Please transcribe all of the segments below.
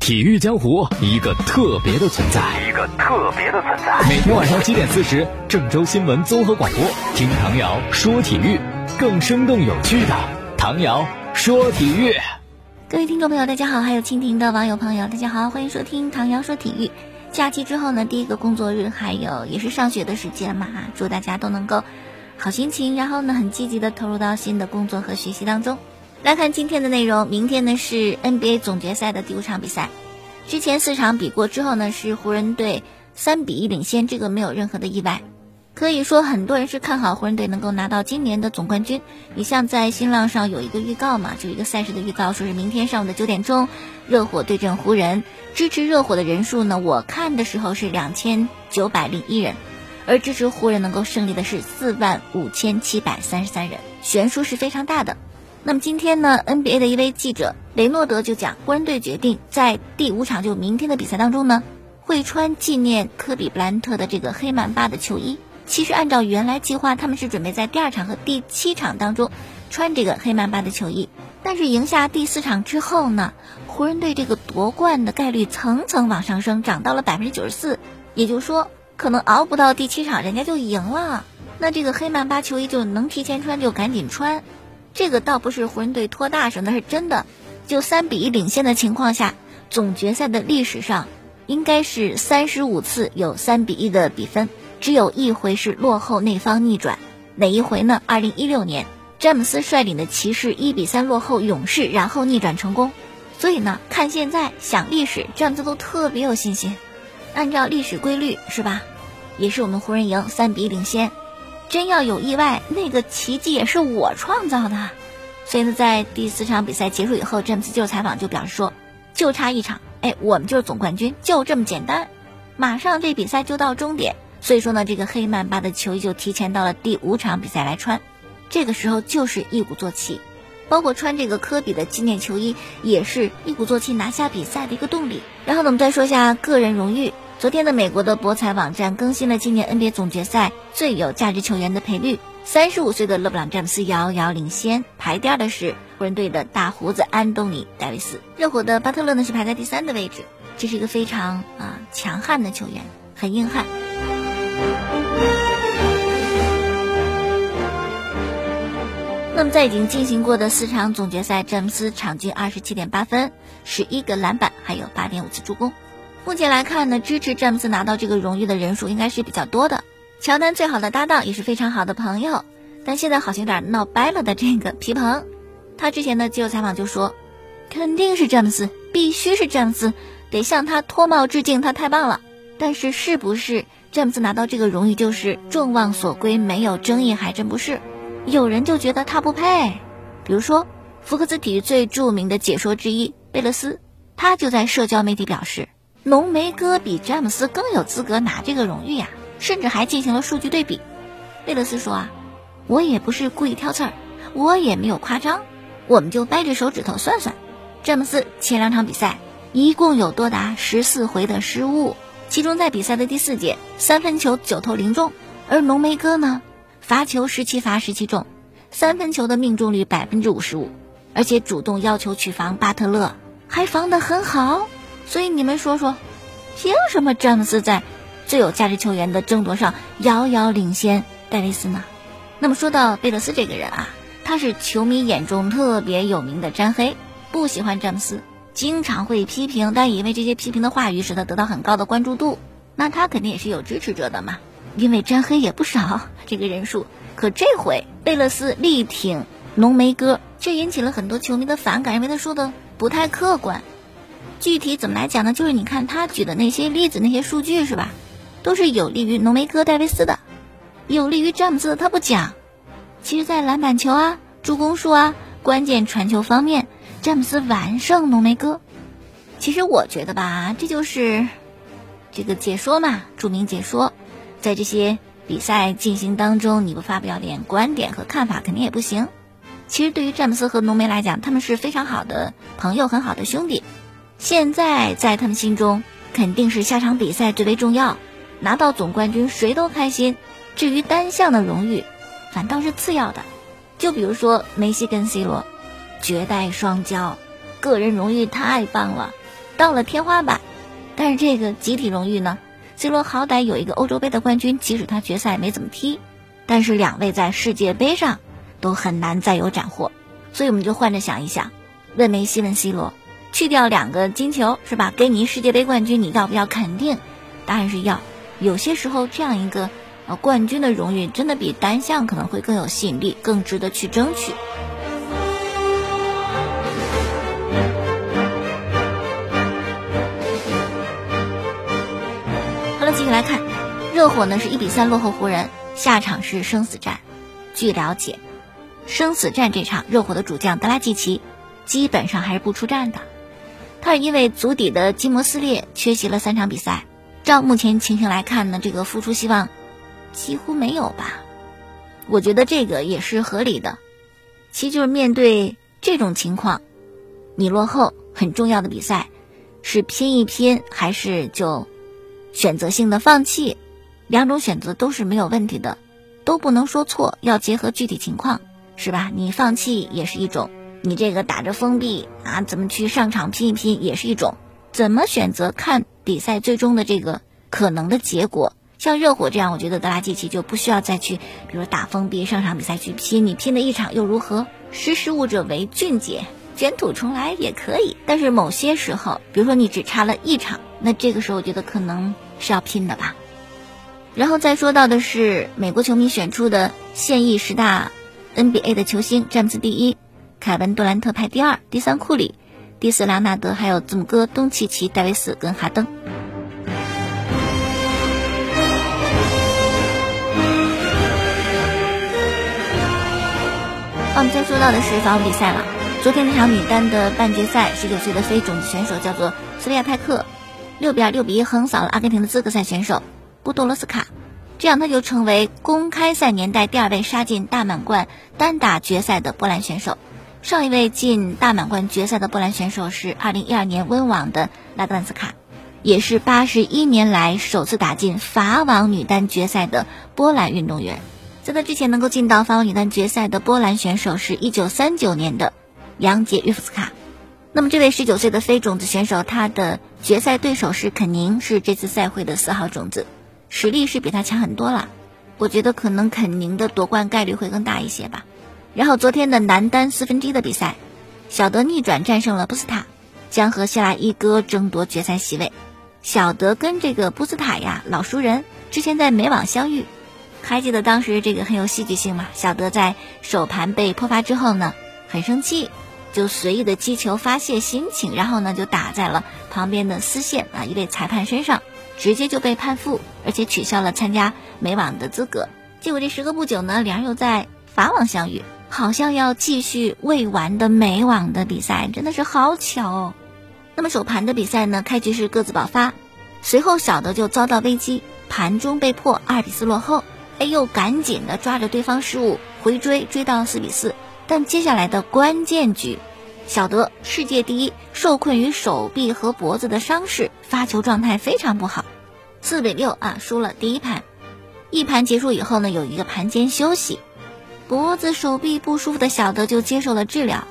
体育江湖一个特别的存在，一个特别的存在。每天晚上七点四十，郑州新闻综合广播，听唐瑶说体育，更生动有趣的唐瑶说体育。各位听众朋友，大家好；还有蜻蜓的网友朋友，大家好，欢迎收听唐瑶说体育。假期之后呢，第一个工作日，还有也是上学的时间嘛，祝大家都能够好心情，然后呢，很积极的投入到新的工作和学习当中。来看今天的内容，明天呢是 NBA 总决赛的第五场比赛。之前四场比过之后呢，是湖人队三比一领先，这个没有任何的意外。可以说很多人是看好湖人队能够拿到今年的总冠军。你像在新浪上有一个预告嘛，就一个赛事的预告，说是明天上午的九点钟，热火对阵湖人。支持热火的人数呢，我看的时候是两千九百零一人，而支持湖人能够胜利的是四万五千七百三十三人，悬殊是非常大的。那么今天呢，NBA 的一位记者雷诺德就讲，湖人队决定在第五场就明天的比赛当中呢，会穿纪念科比布兰特的这个黑曼巴的球衣。其实按照原来计划，他们是准备在第二场和第七场当中穿这个黑曼巴的球衣。但是赢下第四场之后呢，湖人队这个夺冠的概率层层往上升，涨到了百分之九十四。也就是说，可能熬不到第七场，人家就赢了。那这个黑曼巴球衣就能提前穿，就赶紧穿。这个倒不是湖人队托大手，那是真的。就三比一领先的情况下，总决赛的历史上应该是三十五次有三比一的比分，只有一回是落后那方逆转。哪一回呢？二零一六年，詹姆斯率领的骑士一比三落后勇士，然后逆转成功。所以呢，看现在想历史，詹姆斯都特别有信心。按照历史规律是吧？也是我们湖人赢，三比一领先。真要有意外，那个奇迹也是我创造的。所以呢，在第四场比赛结束以后，詹姆斯接受采访就表示说：“就差一场，哎，我们就是总冠军，就这么简单。马上这比赛就到终点，所以说呢，这个黑曼巴的球衣就提前到了第五场比赛来穿。这个时候就是一鼓作气，包括穿这个科比的纪念球衣，也是一鼓作气拿下比赛的一个动力。然后呢，我们再说一下个人荣誉。”昨天的美国的博彩网站更新了今年 NBA 总决赛最有价值球员的赔率，三十五岁的勒布朗詹姆斯遥遥领先，排第二的是湖人队的大胡子安东尼戴维斯，热火的巴特勒呢是排在第三的位置，这是一个非常啊强悍的球员，很硬汉。那么在已经进行过的四场总决赛，詹姆斯场均二十七点八分，十一个篮板，还有八点五次助攻。目前来看呢，支持詹姆斯拿到这个荣誉的人数应该是比较多的。乔丹最好的搭档也是非常好的朋友，但现在好像有点闹掰了的这个皮蓬，他之前的接受采访就说，肯定是詹姆斯，必须是詹姆斯，得向他脱帽致敬，他太棒了。但是是不是詹姆斯拿到这个荣誉就是众望所归，没有争议，还真不是。有人就觉得他不配，比如说福克斯体育最著名的解说之一贝勒斯，他就在社交媒体表示。浓眉哥比詹姆斯更有资格拿这个荣誉呀，甚至还进行了数据对比。贝勒斯说啊，我也不是故意挑刺儿，我也没有夸张，我们就掰着手指头算算，詹姆斯前两场比赛一共有多达十四回的失误，其中在比赛的第四节三分球九投零中，而浓眉哥呢，罚球十七罚十七中，三分球的命中率百分之五十五，而且主动要求去防巴特勒，还防得很好。所以你们说说，凭什么詹姆斯在最有价值球员的争夺上遥遥领先戴维斯呢？那么说到贝勒斯这个人啊，他是球迷眼中特别有名的詹黑，不喜欢詹姆斯，经常会批评，但也因为这些批评的话语使他得到很高的关注度，那他肯定也是有支持者的嘛，因为詹黑也不少这个人数。可这回贝勒斯力挺浓眉哥，却引起了很多球迷的反感，认为他说的不太客观。具体怎么来讲呢？就是你看他举的那些例子、那些数据是吧，都是有利于浓眉哥戴维斯的，有利于詹姆斯的他不讲。其实，在篮板球啊、助攻数啊、关键传球方面，詹姆斯完胜浓眉哥。其实我觉得吧，这就是这个解说嘛，著名解说，在这些比赛进行当中，你不发表点观点和看法，肯定也不行。其实对于詹姆斯和浓眉来讲，他们是非常好的朋友，很好的兄弟。现在在他们心中，肯定是下场比赛最为重要，拿到总冠军谁都开心。至于单项的荣誉，反倒是次要的。就比如说梅西跟 C 罗，绝代双骄，个人荣誉太棒了。到了天花板。但是这个集体荣誉呢？C 罗好歹有一个欧洲杯的冠军，即使他决赛没怎么踢，但是两位在世界杯上都很难再有斩获。所以我们就换着想一想，问梅西问 C 罗，去掉两个金球是吧？给你世界杯冠军，你要不要？肯定，答案是要。有些时候这样一个呃冠军的荣誉，真的比单项可能会更有吸引力，更值得去争取。好了继续来看，热火呢是一比三落后湖人，下场是生死战。据了解，生死战这场热火的主将德拉季奇基本上还是不出战的，他是因为足底的筋膜撕裂缺席了三场比赛。照目前情形来看呢，这个复出希望几乎没有吧？我觉得这个也是合理的。其实就是面对这种情况，你落后很重要的比赛，是拼一拼还是就？选择性的放弃，两种选择都是没有问题的，都不能说错，要结合具体情况，是吧？你放弃也是一种，你这个打着封闭啊，怎么去上场拼一拼也是一种，怎么选择看比赛最终的这个可能的结果。像热火这样，我觉得德拉季奇就不需要再去，比如打封闭上场比赛去拼，你拼的一场又如何？识时务者为俊杰，卷土重来也可以。但是某些时候，比如说你只差了一场。那这个时候，我觉得可能是要拼的吧。然后再说到的是美国球迷选出的现役十大 NBA 的球星，詹姆斯第一，凯文杜兰特排第二，第三库里，第四莱昂纳德，还有字母哥东契奇、戴维斯跟哈登。我们再说到的是法网比赛了。昨天那场女单的半决赛，十九岁的非种子选手叫做斯维亚泰克。六比二、六比一横扫了阿根廷的资格赛选手布多罗斯卡，这样他就成为公开赛年代第二位杀进大满贯单打决赛的波兰选手。上一位进大满贯决赛的波兰选手是二零一二年温网的拉格兰斯卡，也是八十一年来首次打进法网女单决赛的波兰运动员。在他之前能够进到法网女单决赛的波兰选手是一九三九年的杨杰约夫斯卡。那么这位十九岁的非种子选手，他的决赛对手是肯宁，是这次赛会的四号种子，实力是比他强很多了。我觉得可能肯宁的夺冠概率会更大一些吧。然后昨天的男单四分之一的比赛，小德逆转战胜了布斯塔，将和希拉一哥争夺决赛席位。小德跟这个布斯塔呀老熟人，之前在美网相遇，还记得当时这个很有戏剧性嘛？小德在首盘被破发之后呢，很生气。就随意的击球发泄心情，然后呢就打在了旁边的丝线啊一位裁判身上，直接就被判负，而且取消了参加美网的资格。结果这时隔不久呢，两人又在法网相遇，好像要继续未完的美网的比赛，真的是好巧哦。那么首盘的比赛呢，开局是各自爆发，随后小的就遭到危机，盘中被迫二比四落后，哎又赶紧的抓着对方失误回追，追到四比四。但接下来的关键局，小德世界第一受困于手臂和脖子的伤势，发球状态非常不好，四比六啊输了第一盘。一盘结束以后呢，有一个盘间休息，脖子手臂不舒服的小德就接受了治疗，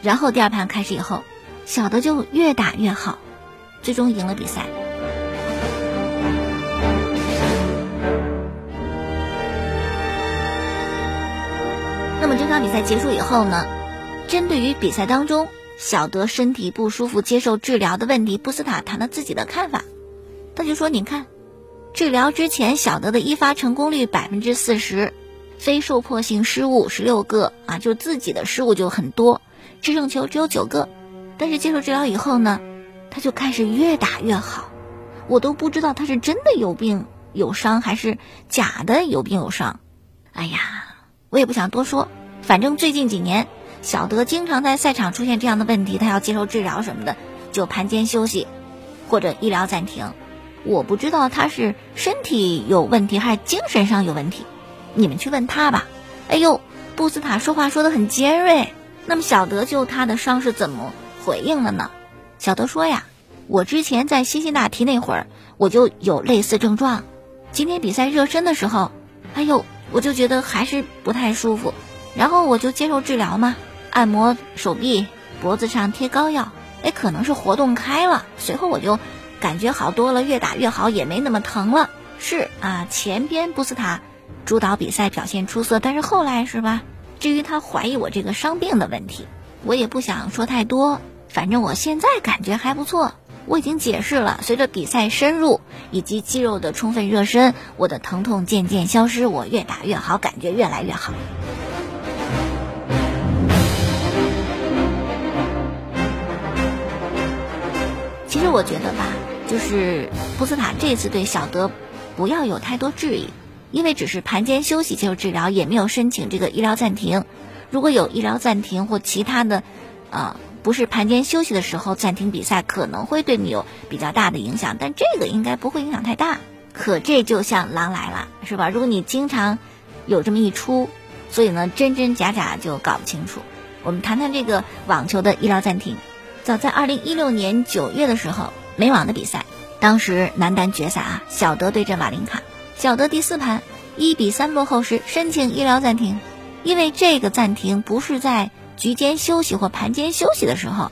然后第二盘开始以后，小德就越打越好，最终赢了比赛。那么这场比赛结束以后呢？针对于比赛当中小德身体不舒服接受治疗的问题，布斯塔谈了自己的看法。他就说：“你看，治疗之前小德的一发成功率百分之四十，非受迫性失误十六个啊，就自己的失误就很多，制胜球只有九个。但是接受治疗以后呢，他就开始越打越好。我都不知道他是真的有病有伤，还是假的有病有伤。哎呀！”我也不想多说，反正最近几年，小德经常在赛场出现这样的问题，他要接受治疗什么的，就盘间休息，或者医疗暂停。我不知道他是身体有问题还是精神上有问题，你们去问他吧。哎呦，布斯塔说话说的很尖锐，那么小德就他的伤是怎么回应了呢？小德说呀，我之前在辛辛那提那会儿，我就有类似症状，今天比赛热身的时候，哎呦。我就觉得还是不太舒服，然后我就接受治疗嘛，按摩手臂、脖子上贴膏药，哎，可能是活动开了。随后我就感觉好多了，越打越好，也没那么疼了。是啊，前边布斯塔主导比赛表现出色，但是后来是吧？至于他怀疑我这个伤病的问题，我也不想说太多。反正我现在感觉还不错。我已经解释了，随着比赛深入以及肌肉的充分热身，我的疼痛渐渐消失，我越打越好，感觉越来越好。其实我觉得吧，就是布斯塔这次对小德不要有太多质疑，因为只是盘间休息接受治疗，也没有申请这个医疗暂停。如果有医疗暂停或其他的，啊。不是盘间休息的时候暂停比赛，可能会对你有比较大的影响，但这个应该不会影响太大。可这就像狼来了，是吧？如果你经常有这么一出，所以呢，真真假假就搞不清楚。我们谈谈这个网球的医疗暂停。早在二零一六年九月的时候，美网的比赛，当时男单决赛啊，小德对阵瓦林卡，小德第四盘一比三落后时申请医疗暂停，因为这个暂停不是在。局间休息或盘间休息的时候，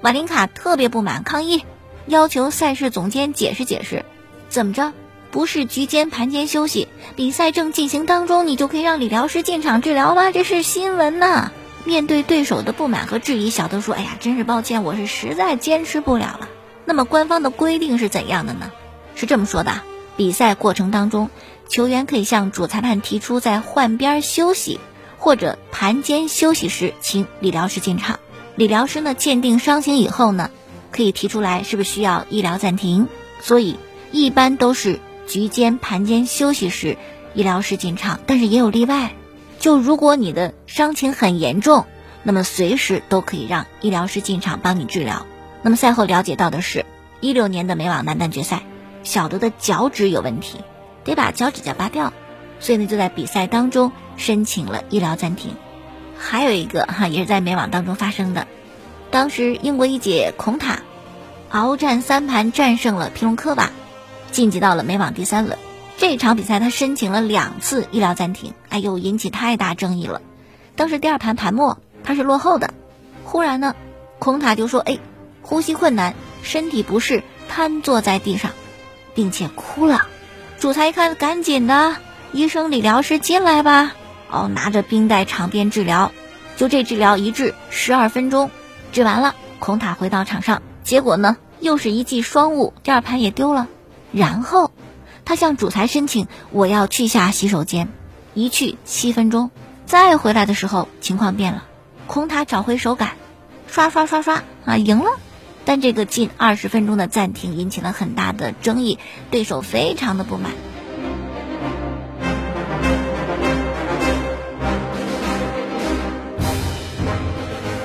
瓦林卡特别不满，抗议，要求赛事总监解释解释，怎么着？不是局间盘间休息，比赛正进行当中，你就可以让理疗师进场治疗吗？这是新闻呐！面对对手的不满和质疑，小德说：“哎呀，真是抱歉，我是实在坚持不了了。”那么官方的规定是怎样的呢？是这么说的：比赛过程当中，球员可以向主裁判提出在换边休息。或者盘间休息时，请理疗师进场。理疗师呢鉴定伤情以后呢，可以提出来是不是需要医疗暂停。所以一般都是局间盘间休息时，医疗师进场。但是也有例外，就如果你的伤情很严重，那么随时都可以让医疗师进场帮你治疗。那么赛后了解到的是，一六年的美网男单决赛，小德的脚趾有问题，得把脚趾甲拔掉。所以呢，就在比赛当中申请了医疗暂停。还有一个哈，也是在美网当中发生的。当时英国一姐孔塔鏖战三盘战胜了皮隆科娃，晋级到了美网第三轮。这场比赛她申请了两次医疗暂停，哎呦，引起太大争议了。当时第二盘盘末她是落后的，忽然呢，孔塔就说：“哎，呼吸困难，身体不适，瘫坐在地上，并且哭了。”主裁一看，赶紧的。医生、理疗师进来吧！哦，拿着冰袋场边治疗，就这治疗一治十二分钟，治完了，孔塔回到场上，结果呢又是一记双误，第二盘也丢了。然后他向主裁申请，我要去下洗手间，一去七分钟，再回来的时候情况变了，孔塔找回手感，刷刷刷刷啊赢了，但这个近二十分钟的暂停引起了很大的争议，对手非常的不满。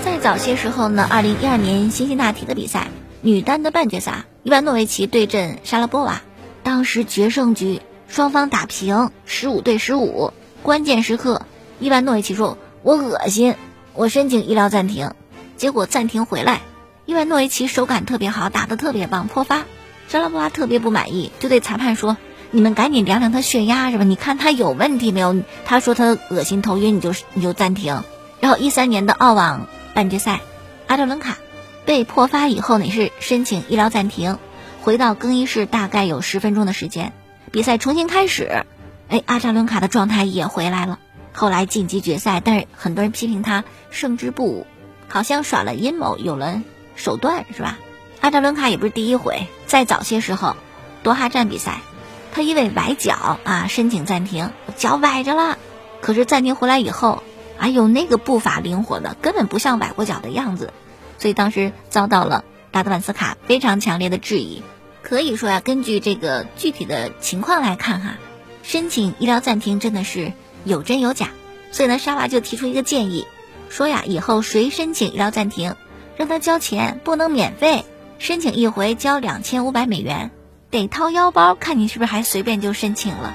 在早些时候呢，二零一二年辛辛那提的比赛，女单的半决赛，伊万诺维奇对阵莎拉波娃，当时决胜局双方打平，十五对十五，关键时刻，伊万诺维奇说：“我恶心，我申请医疗暂停。”结果暂停回来，因为诺维奇手感特别好，打得特别棒，破发。莎拉波娃特别不满意，就对裁判说：“你们赶紧量量他血压是吧？你看他有问题没有？”他说他恶心头晕，你就你就暂停。然后一三年的澳网。半决赛，阿扎伦卡被破发以后呢，是申请医疗暂停，回到更衣室大概有十分钟的时间，比赛重新开始。哎，阿扎伦卡的状态也回来了，后来晋级决赛。但是很多人批评他胜之不武，好像耍了阴谋，有了手段，是吧？阿扎伦卡也不是第一回，在早些时候，多哈站比赛，他因为崴脚啊，申请暂停，脚崴着了，可是暂停回来以后。哎呦，那个步伐灵活的，根本不像崴过脚的样子，所以当时遭到了达德万斯卡非常强烈的质疑。可以说呀，根据这个具体的情况来看哈，申请医疗暂停真的是有真有假。所以呢，沙娃就提出一个建议，说呀，以后谁申请医疗暂停，让他交钱，不能免费。申请一回交两千五百美元，得掏腰包，看你是不是还随便就申请了。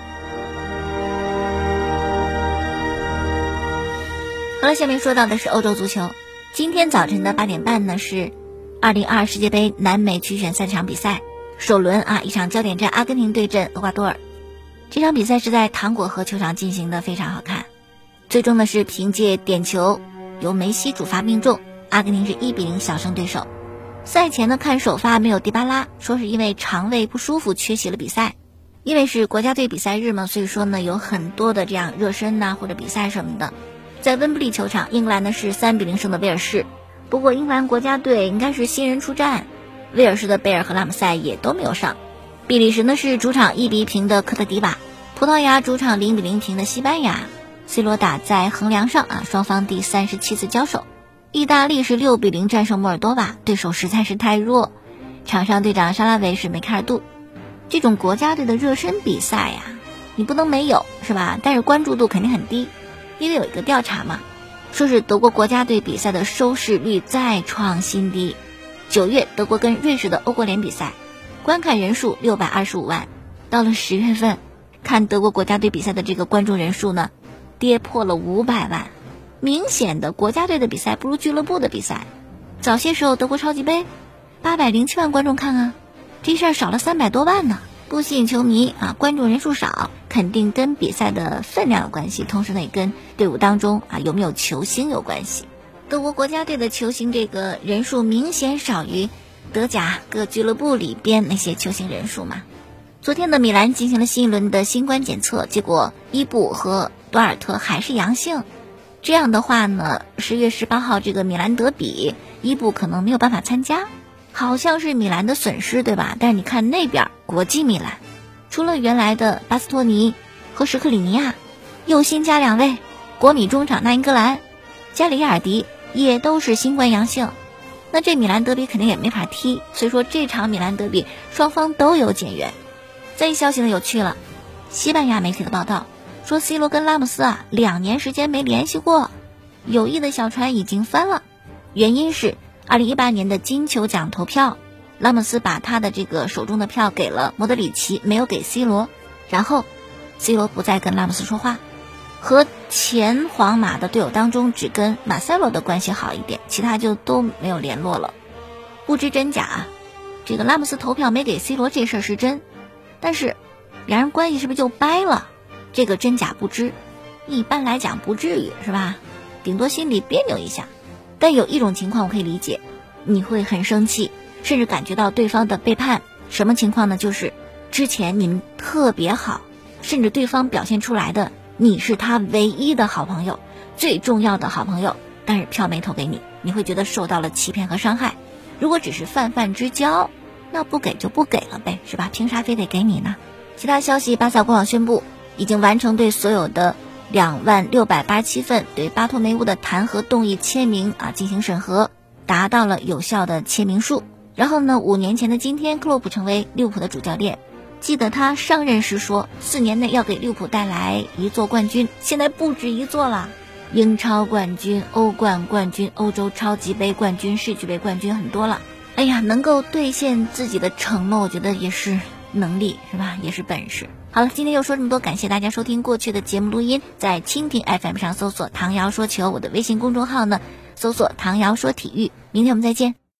好了，下面说到的是欧洲足球。今天早晨的八点半呢，是二零二二世界杯南美区选赛场比赛首轮啊，一场焦点战，阿根廷对阵厄瓜多尔。这场比赛是在糖果河球场进行的，非常好看。最终呢是凭借点球由梅西主罚命中，阿根廷是一比零小胜对手。赛前呢看首发没有迪巴拉，说是因为肠胃不舒服缺席了比赛。因为是国家队比赛日嘛，所以说呢有很多的这样热身呐或者比赛什么的。在温布利球场，英格兰呢是三比零胜的威尔士。不过英格兰国家队应该是新人出战，威尔士的贝尔和拉姆塞也都没有上。比利时呢是主场一比平的科特迪瓦，葡萄牙主场零比零平的西班牙。C 罗打在横梁上啊，双方第三十七次交手。意大利是六比零战胜摩尔多瓦，对手实在是太弱。场上队长沙拉维是梅开二度。这种国家队的热身比赛呀，你不能没有是吧？但是关注度肯定很低，因为有一个调查嘛，说是德国国家队比赛的收视率再创新低。九月德国跟瑞士的欧国联比赛，观看人数六百二十五万，到了十月份，看德国国家队比赛的这个观众人数呢，跌破了五百万，明显的国家队的比赛不如俱乐部的比赛。早些时候德国超级杯，八百零七万观众看啊。这事儿少了三百多万呢，不吸引球迷啊，观众人数少，肯定跟比赛的分量有关系，同时呢也跟队伍当中啊有没有球星有关系。德国国家队的球星这个人数明显少于德甲各俱乐部里边那些球星人数嘛。昨天的米兰进行了新一轮的新冠检测，结果伊布和多尔特还是阳性，这样的话呢，十月十八号这个米兰德比，伊布可能没有办法参加。好像是米兰的损失，对吧？但是你看那边国际米兰，除了原来的巴斯托尼和什克里尼亚，又新加两位国米中场，那英格兰、加里亚尔迪也都是新冠阳性，那这米兰德比肯定也没法踢。所以说这场米兰德比双方都有减员。再一消息呢有趣了，西班牙媒体的报道说，C 罗跟拉姆斯啊两年时间没联系过，友谊的小船已经翻了，原因是。二零一八年的金球奖投票，拉姆斯把他的这个手中的票给了莫德里奇，没有给 C 罗。然后，C 罗不再跟拉姆斯说话，和前皇马的队友当中只跟马塞洛的关系好一点，其他就都没有联络了。不知真假，这个拉姆斯投票没给 C 罗这事儿是真，但是两人关系是不是就掰了？这个真假不知。一般来讲不至于是吧？顶多心里别扭一下。但有一种情况我可以理解，你会很生气，甚至感觉到对方的背叛。什么情况呢？就是之前你们特别好，甚至对方表现出来的你是他唯一的好朋友，最重要的好朋友，但是票没投给你，你会觉得受到了欺骗和伤害。如果只是泛泛之交，那不给就不给了呗，是吧？凭啥非得给你呢？其他消息，巴萨官网宣布已经完成对所有的。两万六百八七份对巴托梅乌的弹劾动议签名啊进行审核，达到了有效的签名数。然后呢，五年前的今天，克洛普成为利物浦的主教练。记得他上任时说，四年内要给利物浦带来一座冠军。现在不止一座了，英超冠军、欧冠冠军、欧洲超级杯冠军、世俱杯冠军很多了。哎呀，能够兑现自己的承诺，我觉得也是能力，是吧？也是本事。好了，今天就说这么多，感谢大家收听过去的节目录音，在蜻蜓 FM 上搜索“唐瑶说球”，我的微信公众号呢，搜索“唐瑶说体育”。明天我们再见。